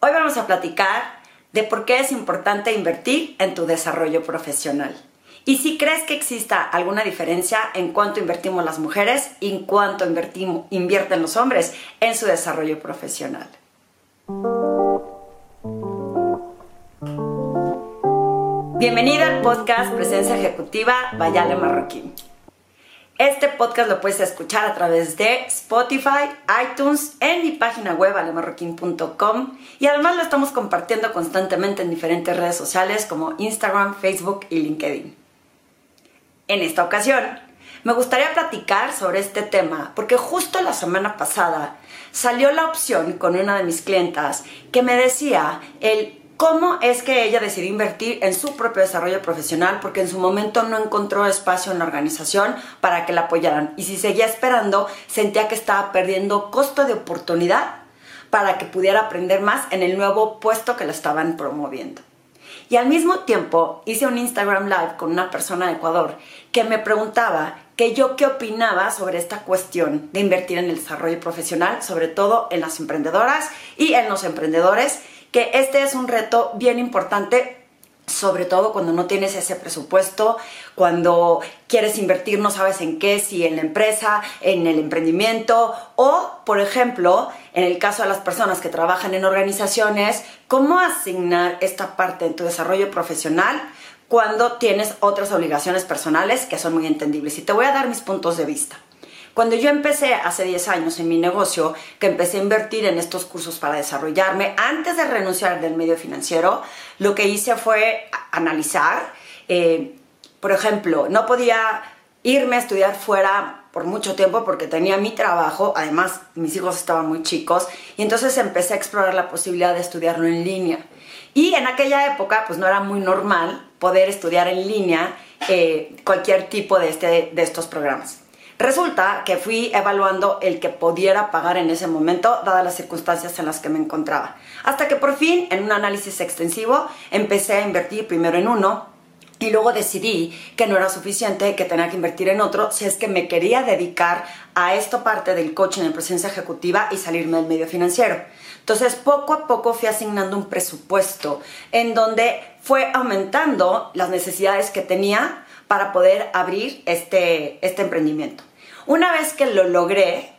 Hoy vamos a platicar de por qué es importante invertir en tu desarrollo profesional. Y si crees que exista alguna diferencia en cuánto invertimos las mujeres y en cuánto invierten los hombres en su desarrollo profesional. Bienvenida al podcast Presencia Ejecutiva Bayale Marroquín. Este podcast lo puedes escuchar a través de Spotify, iTunes, en mi página web alemarroquín.com y además lo estamos compartiendo constantemente en diferentes redes sociales como Instagram, Facebook y LinkedIn. En esta ocasión, me gustaría platicar sobre este tema porque justo la semana pasada salió la opción con una de mis clientas que me decía el cómo es que ella decidió invertir en su propio desarrollo profesional porque en su momento no encontró espacio en la organización para que la apoyaran y si seguía esperando sentía que estaba perdiendo costo de oportunidad para que pudiera aprender más en el nuevo puesto que la estaban promoviendo. Y al mismo tiempo hice un Instagram Live con una persona de Ecuador que me preguntaba que yo qué opinaba sobre esta cuestión de invertir en el desarrollo profesional, sobre todo en las emprendedoras y en los emprendedores que este es un reto bien importante sobre todo cuando no tienes ese presupuesto, cuando quieres invertir no sabes en qué, si en la empresa, en el emprendimiento o, por ejemplo, en el caso de las personas que trabajan en organizaciones, cómo asignar esta parte en tu desarrollo profesional cuando tienes otras obligaciones personales que son muy entendibles. Y te voy a dar mis puntos de vista. Cuando yo empecé hace 10 años en mi negocio, que empecé a invertir en estos cursos para desarrollarme, antes de renunciar del medio financiero, lo que hice fue analizar, eh, por ejemplo, no podía irme a estudiar fuera por mucho tiempo porque tenía mi trabajo, además mis hijos estaban muy chicos, y entonces empecé a explorar la posibilidad de estudiarlo en línea. Y en aquella época, pues no era muy normal poder estudiar en línea eh, cualquier tipo de, este, de estos programas. Resulta que fui evaluando el que pudiera pagar en ese momento, dadas las circunstancias en las que me encontraba. Hasta que por fin, en un análisis extensivo, empecé a invertir primero en uno, y luego decidí que no era suficiente, que tenía que invertir en otro, si es que me quería dedicar a esta parte del coaching en presencia ejecutiva y salirme del medio financiero. Entonces, poco a poco fui asignando un presupuesto en donde fue aumentando las necesidades que tenía para poder abrir este, este emprendimiento. Una vez que lo logré,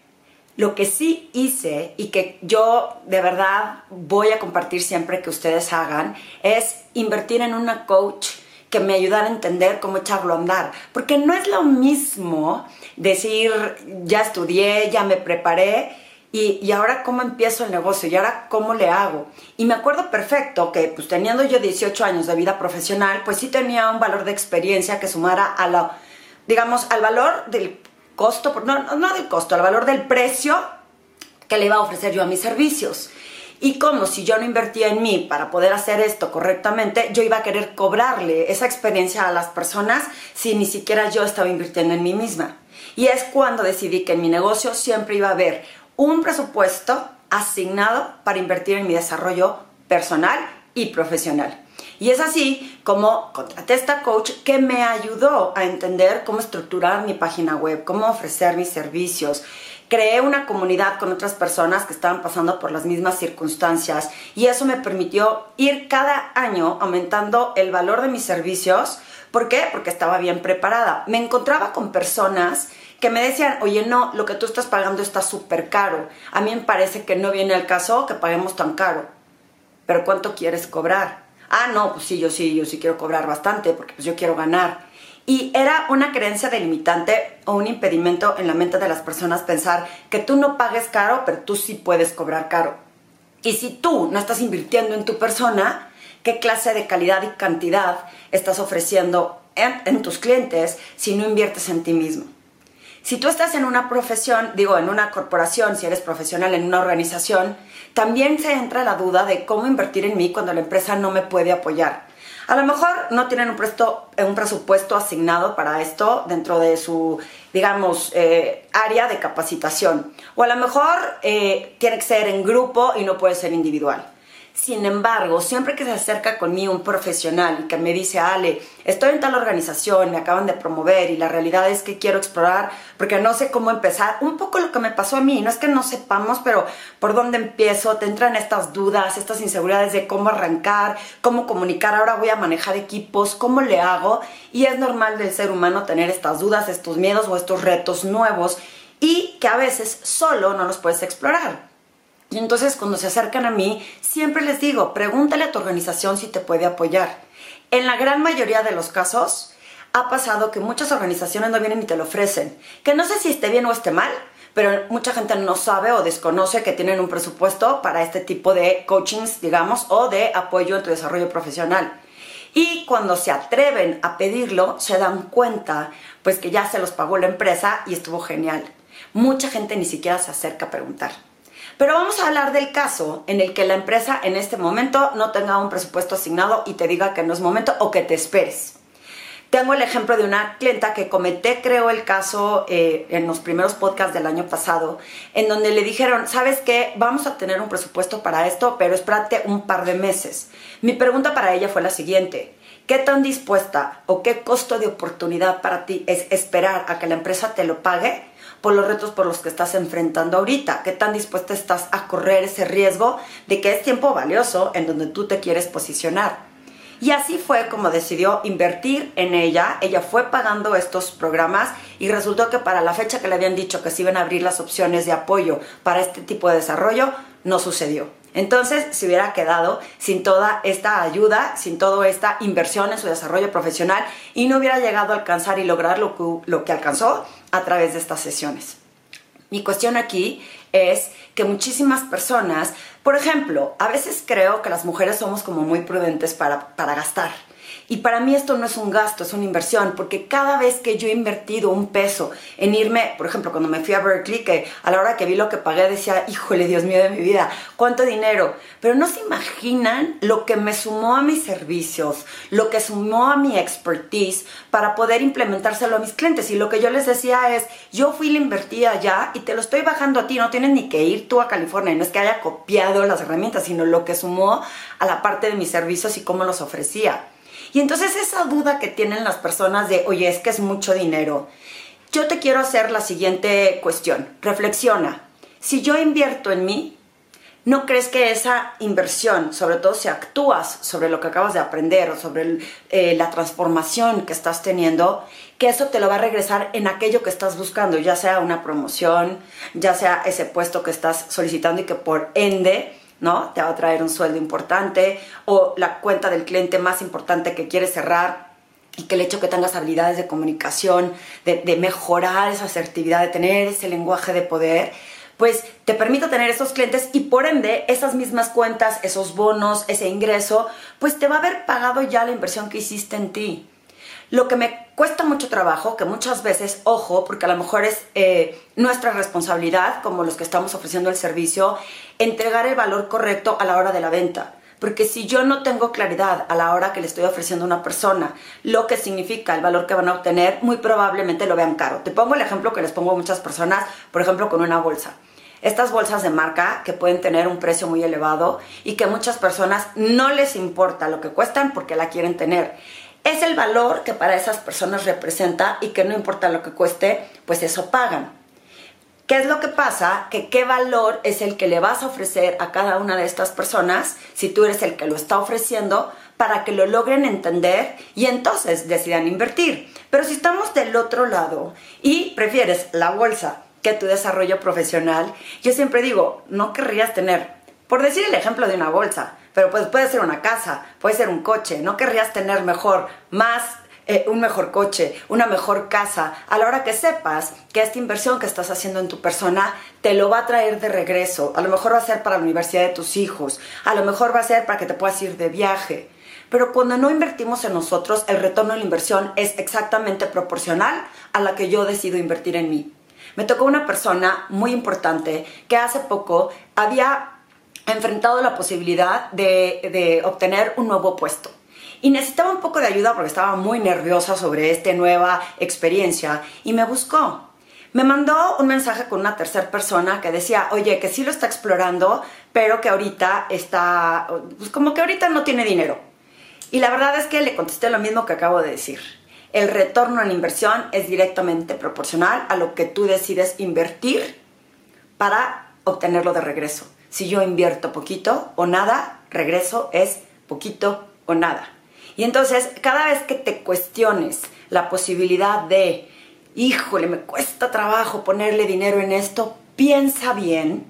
lo que sí hice y que yo de verdad voy a compartir siempre que ustedes hagan es invertir en una coach que me ayudara a entender cómo echarlo a andar. Porque no es lo mismo decir, ya estudié, ya me preparé y, y, ahora cómo empiezo el negocio y ahora cómo le hago. Y me acuerdo perfecto que pues teniendo yo 18 años de vida profesional, pues sí tenía un valor de experiencia que sumara a la, digamos, al valor del costo, no, no del costo, al valor del precio que le iba a ofrecer yo a mis servicios. Y como si yo no invertía en mí para poder hacer esto correctamente, yo iba a querer cobrarle esa experiencia a las personas si ni siquiera yo estaba invirtiendo en mí misma. Y es cuando decidí que en mi negocio siempre iba a haber un presupuesto asignado para invertir en mi desarrollo personal y profesional. Y es así como contraté esta coach que me ayudó a entender cómo estructurar mi página web, cómo ofrecer mis servicios. Creé una comunidad con otras personas que estaban pasando por las mismas circunstancias y eso me permitió ir cada año aumentando el valor de mis servicios. ¿Por qué? Porque estaba bien preparada. Me encontraba con personas que me decían, oye, no, lo que tú estás pagando está súper caro. A mí me parece que no viene al caso que paguemos tan caro. Pero ¿cuánto quieres cobrar? Ah, no, pues sí, yo sí, yo sí quiero cobrar bastante porque pues yo quiero ganar. Y era una creencia delimitante o un impedimento en la mente de las personas pensar que tú no pagues caro, pero tú sí puedes cobrar caro. Y si tú no estás invirtiendo en tu persona, ¿qué clase de calidad y cantidad estás ofreciendo en, en tus clientes si no inviertes en ti mismo? Si tú estás en una profesión, digo, en una corporación, si eres profesional en una organización, también se entra la duda de cómo invertir en mí cuando la empresa no me puede apoyar. A lo mejor no tienen un, un presupuesto asignado para esto dentro de su, digamos, eh, área de capacitación. O a lo mejor eh, tiene que ser en grupo y no puede ser individual. Sin embargo, siempre que se acerca conmigo un profesional y que me dice, Ale, estoy en tal organización, me acaban de promover y la realidad es que quiero explorar porque no sé cómo empezar, un poco lo que me pasó a mí, no es que no sepamos, pero por dónde empiezo, te entran estas dudas, estas inseguridades de cómo arrancar, cómo comunicar, ahora voy a manejar equipos, cómo le hago y es normal del ser humano tener estas dudas, estos miedos o estos retos nuevos y que a veces solo no los puedes explorar. Y entonces cuando se acercan a mí, siempre les digo, pregúntale a tu organización si te puede apoyar. En la gran mayoría de los casos, ha pasado que muchas organizaciones no vienen y te lo ofrecen. Que no sé si esté bien o esté mal, pero mucha gente no sabe o desconoce que tienen un presupuesto para este tipo de coachings, digamos, o de apoyo en tu desarrollo profesional. Y cuando se atreven a pedirlo, se dan cuenta pues que ya se los pagó la empresa y estuvo genial. Mucha gente ni siquiera se acerca a preguntar. Pero vamos a hablar del caso en el que la empresa en este momento no tenga un presupuesto asignado y te diga que no es momento o que te esperes. Tengo el ejemplo de una clienta que comenté, creo, el caso eh, en los primeros podcasts del año pasado, en donde le dijeron, ¿sabes qué? Vamos a tener un presupuesto para esto, pero espérate un par de meses. Mi pregunta para ella fue la siguiente. ¿Qué tan dispuesta o qué costo de oportunidad para ti es esperar a que la empresa te lo pague por los retos por los que estás enfrentando ahorita. ¿Qué tan dispuesta estás a correr ese riesgo de que es tiempo valioso en donde tú te quieres posicionar? Y así fue como decidió invertir en ella. Ella fue pagando estos programas y resultó que para la fecha que le habían dicho que se iban a abrir las opciones de apoyo para este tipo de desarrollo, no sucedió. Entonces se hubiera quedado sin toda esta ayuda, sin toda esta inversión en su desarrollo profesional y no hubiera llegado a alcanzar y lograr lo que, alcanzó a través de estas sesiones. Mi cuestión aquí es que muchísimas personas, por ejemplo, a veces creo que las mujeres somos como muy prudentes para gastar y para mí esto no es un gasto, es una inversión, porque cada vez que yo he invertido un peso en irme, por ejemplo, cuando me fui a Berkeley, que a la hora que vi lo que pagué decía, híjole, Dios mío de mi vida, cuánto dinero. Pero no se imaginan lo que me sumó a mis servicios, lo que sumó a mi expertise para poder implementárselo a mis clientes. Y lo que yo les decía es, yo fui la invertida allá y te lo estoy bajando a ti, no tienes ni que ir tú a California, no es que haya copiado las herramientas, sino lo que sumó a la parte de mis servicios y cómo los ofrecía. Y entonces esa duda que tienen las personas de, oye, es que es mucho dinero. Yo te quiero hacer la siguiente cuestión. Reflexiona. Si yo invierto en mí, ¿no crees que esa inversión, sobre todo si actúas sobre lo que acabas de aprender o sobre eh, la transformación que estás teniendo, que eso te lo va a regresar en aquello que estás buscando, ya sea una promoción, ya sea ese puesto que estás solicitando y que por ende ¿no? Te va a traer un sueldo importante o la cuenta del cliente más importante que quieres cerrar y que el hecho que tengas habilidades de comunicación, de, mejorar esa asertividad, de tener ese lenguaje de poder, pues te permite tener esos clientes y por ende esas mismas cuentas, esos bonos, ese ingreso, pues te va a haber pagado ya la inversión que hiciste en ti. Lo que me cuesta mucho trabajo, que muchas veces, ojo, porque a lo mejor es eh, nuestra responsabilidad, como los que estamos ofreciendo el servicio, entregar el valor correcto a la hora de la venta. Porque si yo no tengo claridad a la hora que le estoy ofreciendo a una persona lo que significa el valor que van a obtener, muy probablemente lo vean caro. Te pongo el ejemplo que les pongo a muchas personas, por ejemplo, con una bolsa. Estas bolsas de marca que pueden tener un precio muy elevado y que muchas personas no les importa lo que cuestan porque la quieren tener es el valor que para esas personas representa y que no importa lo que cueste, pues eso pagan. ¿Qué es lo que pasa? Que qué valor es el que le vas a ofrecer a cada una de estas personas si tú eres el que lo está ofreciendo para que lo logren entender y entonces decidan invertir. Pero si estamos del otro lado y prefieres la bolsa que tu desarrollo profesional, yo siempre digo, no querrías tener, por decir el ejemplo de una bolsa, pero pues puede ser una casa, puede ser un coche, no querrías tener mejor, más eh, un mejor coche, una mejor casa, a la hora que sepas que esta inversión que estás haciendo en tu persona te lo va a traer de regreso. A lo mejor va a ser para la universidad de tus hijos, a lo mejor va a ser para que te puedas ir de viaje. Pero cuando no invertimos en nosotros, el retorno de la inversión es exactamente proporcional a la que yo decido invertir en mí. Me tocó una persona muy importante que hace poco había enfrentado la posibilidad de, obtener un nuevo puesto. Y necesitaba un poco de ayuda porque estaba muy nerviosa sobre esta nueva experiencia y me buscó. me mandó un mensaje con una tercera persona que decía, oye, que sí lo está explorando, pero que ahorita está, pues como que ahorita no tiene dinero. Y la verdad es que le contesté lo mismo que acabo de decir. El retorno en inversión es directamente proporcional a lo que tú decides invertir para obtenerlo de regreso. Si yo invierto poquito o nada, regreso es poquito o nada. Y entonces, cada vez que te cuestiones la posibilidad de híjole, me cuesta trabajo ponerle dinero en esto, piensa bien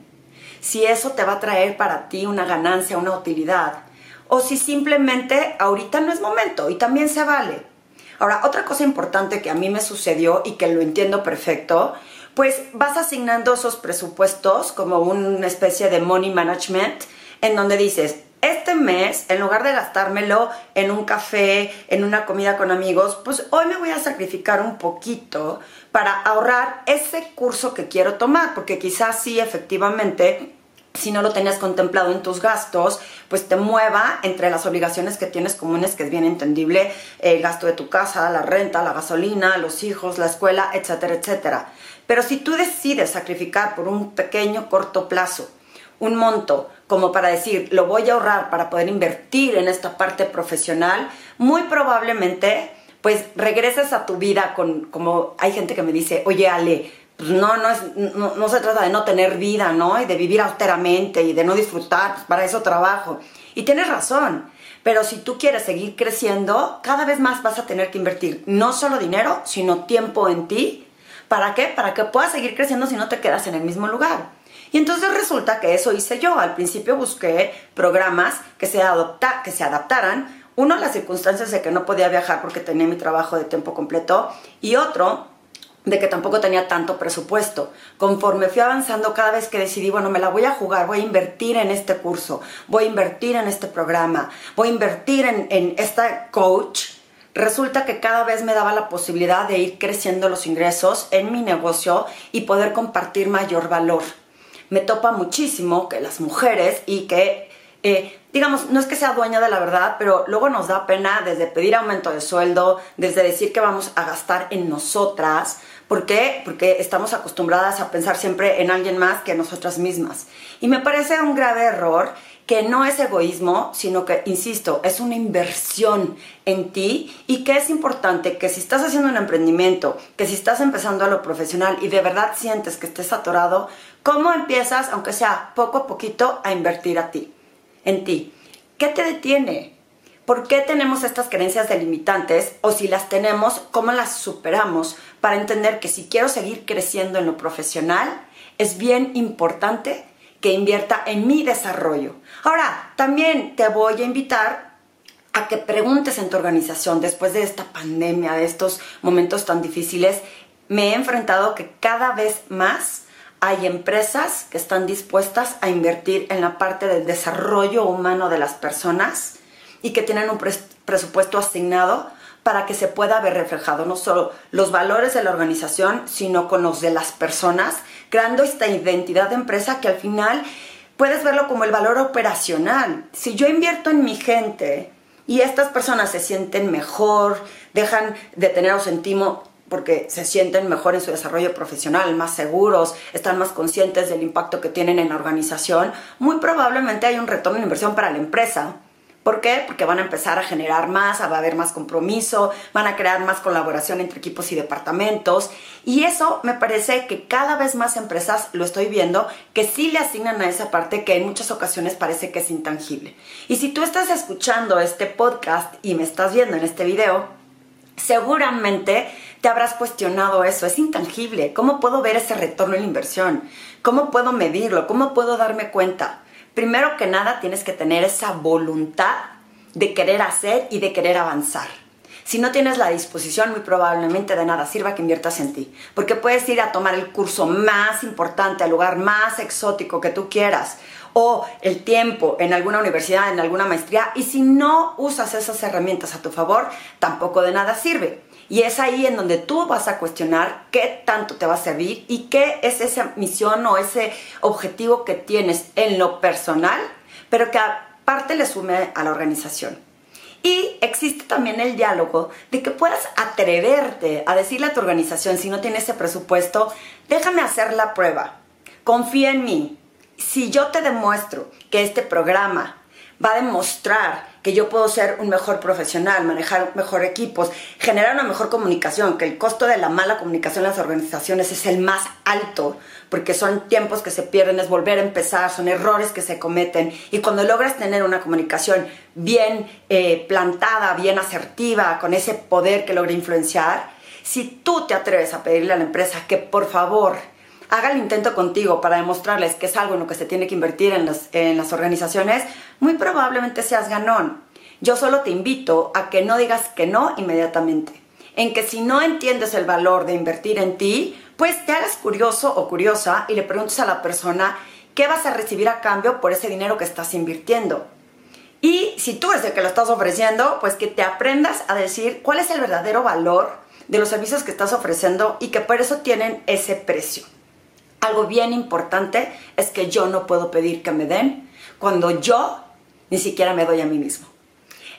si eso te va a traer para ti una ganancia, una utilidad, o si simplemente ahorita no es momento y también se vale. Ahora, otra cosa importante que a mí me sucedió y que lo entiendo perfecto, pues vas asignando esos presupuestos como una especie de money management en donde dices, este mes, en lugar de gastármelo en un café, en una comida con amigos, pues hoy me voy a sacrificar un poquito para ahorrar ese curso que quiero tomar, porque quizás sí, efectivamente, si no lo tenías contemplado en tus gastos, pues te mueva entre las obligaciones que tienes comunes, que es bien entendible, el gasto de tu casa, la renta, la gasolina, los hijos, la escuela, etcétera, etcétera. Pero si tú decides sacrificar por un pequeño, corto plazo, un monto como para decir, lo voy a ahorrar para poder invertir en esta parte profesional, muy probablemente pues regreses a tu vida con, como hay gente que me dice, oye Ale, pues no, no, es, no, se trata de no tener vida, ¿no? Y de vivir austeramente y de no disfrutar, pues para eso trabajo. Y tienes razón, pero si tú quieres seguir creciendo, cada vez más vas a tener que invertir no solo dinero, sino tiempo en ti. ¿Para qué? Para que puedas seguir creciendo si no te quedas en el mismo lugar. Y entonces resulta que eso hice yo. Al principio busqué programas que se, que se adaptaran. Uno, las circunstancias de que no podía viajar porque tenía mi trabajo de tiempo completo. Y otro, de que tampoco tenía tanto presupuesto. Conforme fui avanzando, cada vez que decidí, bueno, me la voy a jugar, voy a invertir en este curso, voy a invertir en este programa, voy a invertir en, en esta coach, resulta que cada vez me daba la posibilidad de ir creciendo los ingresos en mi negocio y poder compartir mayor valor me topa muchísimo que las mujeres y que, eh, digamos, no es que sea dueña de la verdad, pero luego nos da pena desde pedir aumento de sueldo, desde decir que vamos a gastar en nosotras. ¿Por qué? Porque estamos acostumbradas a pensar siempre en alguien más que en nosotras mismas. Y me parece un grave error que no es egoísmo, sino que, insisto, es una inversión en ti y que es importante que si estás haciendo un emprendimiento, que si estás empezando a lo profesional y de verdad sientes que estés atorado, ¿cómo empiezas, aunque sea poco a poquito, a invertir a ti, en ti? ¿Qué te detiene? ¿Por qué tenemos estas creencias delimitantes? O si las tenemos, ¿cómo las superamos? Para entender que si quiero seguir creciendo en lo profesional, es bien importante que invierta en mi desarrollo. Ahora, también te voy a invitar a que preguntes en tu organización después de esta pandemia, de estos momentos tan difíciles. Me he enfrentado que cada vez más hay empresas que están dispuestas a invertir en la parte del desarrollo humano de las personas y que tienen un presupuesto asignado para que se pueda ver reflejado no solo los valores de la organización, sino con los de las personas, creando esta identidad de empresa que al final puedes verlo como el valor operacional. Si yo invierto en mi gente y estas personas se sienten mejor, dejan de tener ausentismo porque se sienten mejor en su desarrollo profesional, más seguros, están más conscientes del impacto que tienen en la organización, muy probablemente hay un retorno de inversión para la empresa ¿Por qué? Porque van a empezar a generar más, va a haber más compromiso, van a crear más colaboración entre equipos y departamentos. Y eso me parece que cada vez más empresas, lo estoy viendo, que sí le asignan a esa parte que en muchas ocasiones parece que es intangible. Y si tú estás escuchando este podcast y me estás viendo en este video, seguramente te habrás cuestionado eso, es intangible. ¿Cómo puedo ver ese retorno en la inversión? ¿Cómo puedo medirlo? ¿Cómo puedo darme cuenta? Primero que nada tienes que tener esa voluntad de querer hacer y de querer avanzar. Si no tienes la disposición, muy probablemente de nada sirva que inviertas en ti. Porque puedes ir a tomar el curso más importante, al lugar más exótico que tú quieras, o el tiempo en alguna universidad, en alguna maestría, y si no usas esas herramientas a tu favor, tampoco de nada sirve. Y es ahí en donde tú vas a cuestionar qué tanto te va a servir y qué es esa misión o ese objetivo que tienes en lo personal, pero que aparte le sume a la organización. Y existe también el diálogo de que puedas atreverte a decirle a tu organización, si no tiene ese presupuesto, déjame hacer la prueba, confía en mí. Si yo te demuestro que este programa va a demostrar que yo puedo ser un mejor profesional, manejar mejor equipos, generar una mejor comunicación, que el costo de la mala comunicación en las organizaciones es el más alto, porque son tiempos que se pierden, es volver a empezar, son errores que se cometen, y cuando logras tener una comunicación bien eh, plantada, bien asertiva, con ese poder que logra influenciar, si tú te atreves a pedirle a la empresa que por favor haga el intento contigo para demostrarles que es algo en lo que se tiene que invertir en las, en las organizaciones, muy probablemente seas ganón. Yo solo te invito a que no digas que no inmediatamente. En que si no entiendes el valor de invertir en ti, pues te hagas curioso o curiosa y le preguntes a la persona qué vas a recibir a cambio por ese dinero que estás invirtiendo. Y si tú eres el que lo estás ofreciendo, pues que te aprendas a decir cuál es el verdadero valor de los servicios que estás ofreciendo y que por eso tienen ese precio. Algo bien importante es que yo no puedo pedir que me den cuando yo ni siquiera me doy a mí mismo.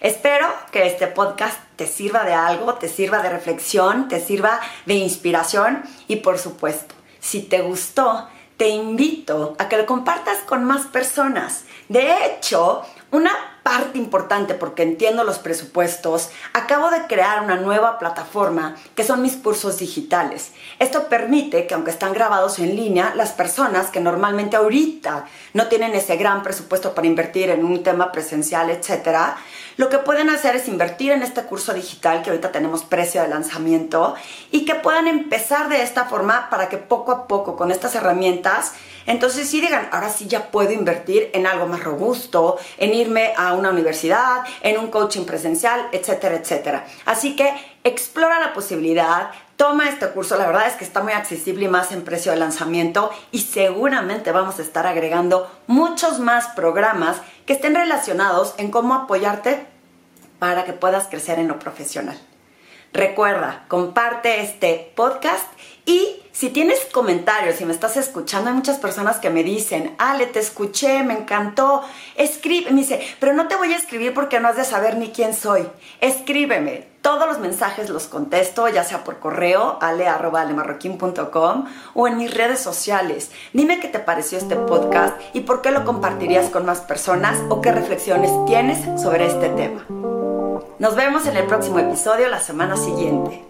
Espero que este podcast te sirva de algo, te sirva de reflexión, te sirva de inspiración y por supuesto, si te gustó, te invito a que lo compartas con más personas. De hecho, una parte importante porque entiendo los presupuestos, acabo de crear una nueva plataforma que son mis cursos digitales. Esto permite que aunque están grabados en línea, las personas que normalmente ahorita no tienen ese gran presupuesto para invertir en un tema presencial, etcétera, lo que pueden hacer es invertir en este curso digital que ahorita tenemos precio de lanzamiento y que puedan empezar de esta forma para que poco a poco con estas herramientas entonces sí digan, ahora sí ya puedo invertir en algo más robusto, en irme a una universidad, en un coaching presencial, etcétera, etcétera. Así que explora la posibilidad, toma este curso, la verdad es que está muy accesible y más en precio de lanzamiento y seguramente vamos a estar agregando muchos más programas que estén relacionados en cómo apoyarte para que puedas crecer en lo profesional. Recuerda, comparte este podcast y si tienes comentarios, si me estás escuchando, hay muchas personas que me dicen, Ale, te escuché, me encantó, escribe, me dice, pero no te voy a escribir porque no has de saber ni quién soy. Escríbeme, todos los mensajes los contesto, ya sea por correo, ale.alemarroquín.com o en mis redes sociales. Dime qué te pareció este podcast y por qué lo compartirías con más personas o qué reflexiones tienes sobre este tema. Nos vemos en el próximo episodio la semana siguiente.